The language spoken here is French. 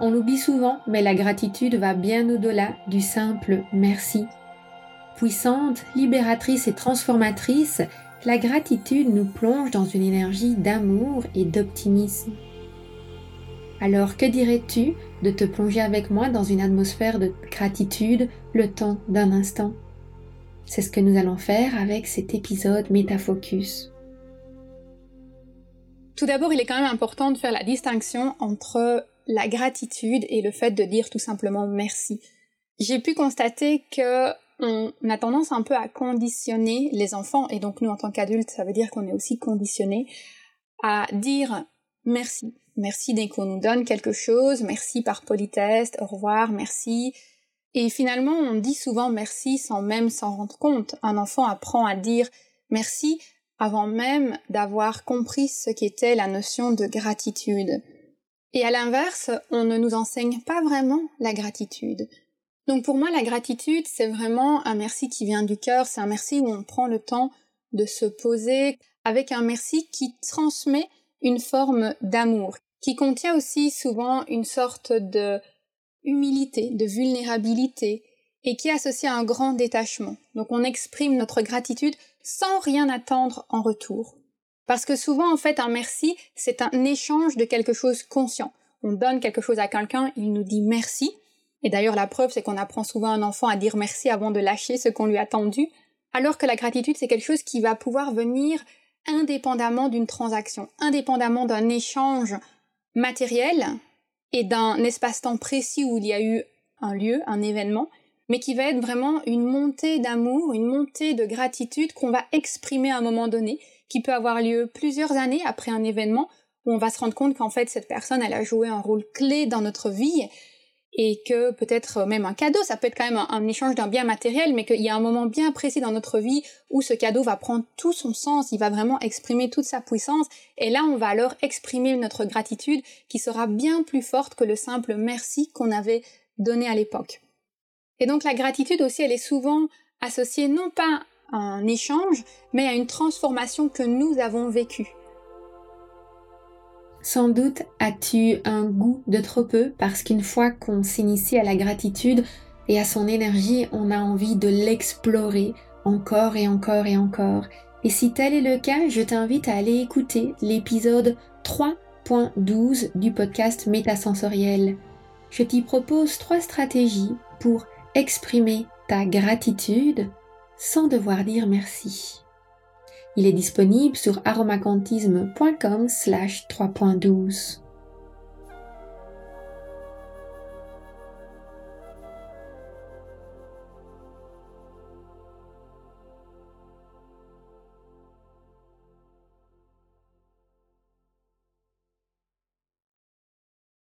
On l'oublie souvent, mais la gratitude va bien au-delà du simple merci. Puissante, libératrice et transformatrice, la gratitude nous plonge dans une énergie d'amour et d'optimisme. Alors que dirais-tu de te plonger avec moi dans une atmosphère de gratitude le temps d'un instant? C'est ce que nous allons faire avec cet épisode Métafocus. Tout d'abord, il est quand même important de faire la distinction entre la gratitude et le fait de dire tout simplement merci. J'ai pu constater que on a tendance un peu à conditionner les enfants, et donc nous en tant qu'adultes, ça veut dire qu'on est aussi conditionné à dire merci. Merci dès qu'on nous donne quelque chose, merci par politesse, au revoir, merci. Et finalement, on dit souvent merci sans même s'en rendre compte. Un enfant apprend à dire merci avant même d'avoir compris ce qu'était la notion de gratitude. Et à l'inverse, on ne nous enseigne pas vraiment la gratitude. Donc pour moi, la gratitude, c'est vraiment un merci qui vient du cœur, c'est un merci où on prend le temps de se poser avec un merci qui transmet une forme d'amour, qui contient aussi souvent une sorte de humilité, de vulnérabilité, et qui est associé à un grand détachement. Donc on exprime notre gratitude sans rien attendre en retour. Parce que souvent, en fait, un merci, c'est un échange de quelque chose conscient. On donne quelque chose à quelqu'un, il nous dit merci. Et d'ailleurs, la preuve, c'est qu'on apprend souvent un enfant à dire merci avant de lâcher ce qu'on lui a tendu. Alors que la gratitude, c'est quelque chose qui va pouvoir venir indépendamment d'une transaction, indépendamment d'un échange matériel et d'un espace-temps précis où il y a eu un lieu, un événement, mais qui va être vraiment une montée d'amour, une montée de gratitude qu'on va exprimer à un moment donné, qui peut avoir lieu plusieurs années après un événement où on va se rendre compte qu'en fait cette personne elle a joué un rôle clé dans notre vie et que peut-être même un cadeau, ça peut être quand même un, échange d'un bien matériel, mais qu'il y a un moment bien précis dans notre vie où ce cadeau va prendre tout son sens, il va vraiment exprimer toute sa puissance, et là on va alors exprimer notre gratitude qui sera bien plus forte que le simple merci qu'on avait donné à l'époque. Et donc la gratitude aussi, elle est souvent associée non pas à un échange, mais à une transformation que nous avons vécue. Sans doute as-tu un goût de trop peu parce qu'une fois qu'on s'initie à la gratitude et à son énergie, on a envie de l'explorer encore et encore et encore. Et si tel est le cas, je t'invite à aller écouter l'épisode 3.12 du podcast Métasensoriel. Je t'y propose trois stratégies pour exprimer ta gratitude sans devoir dire merci. Il est disponible sur aromacantisme.com slash 3.12.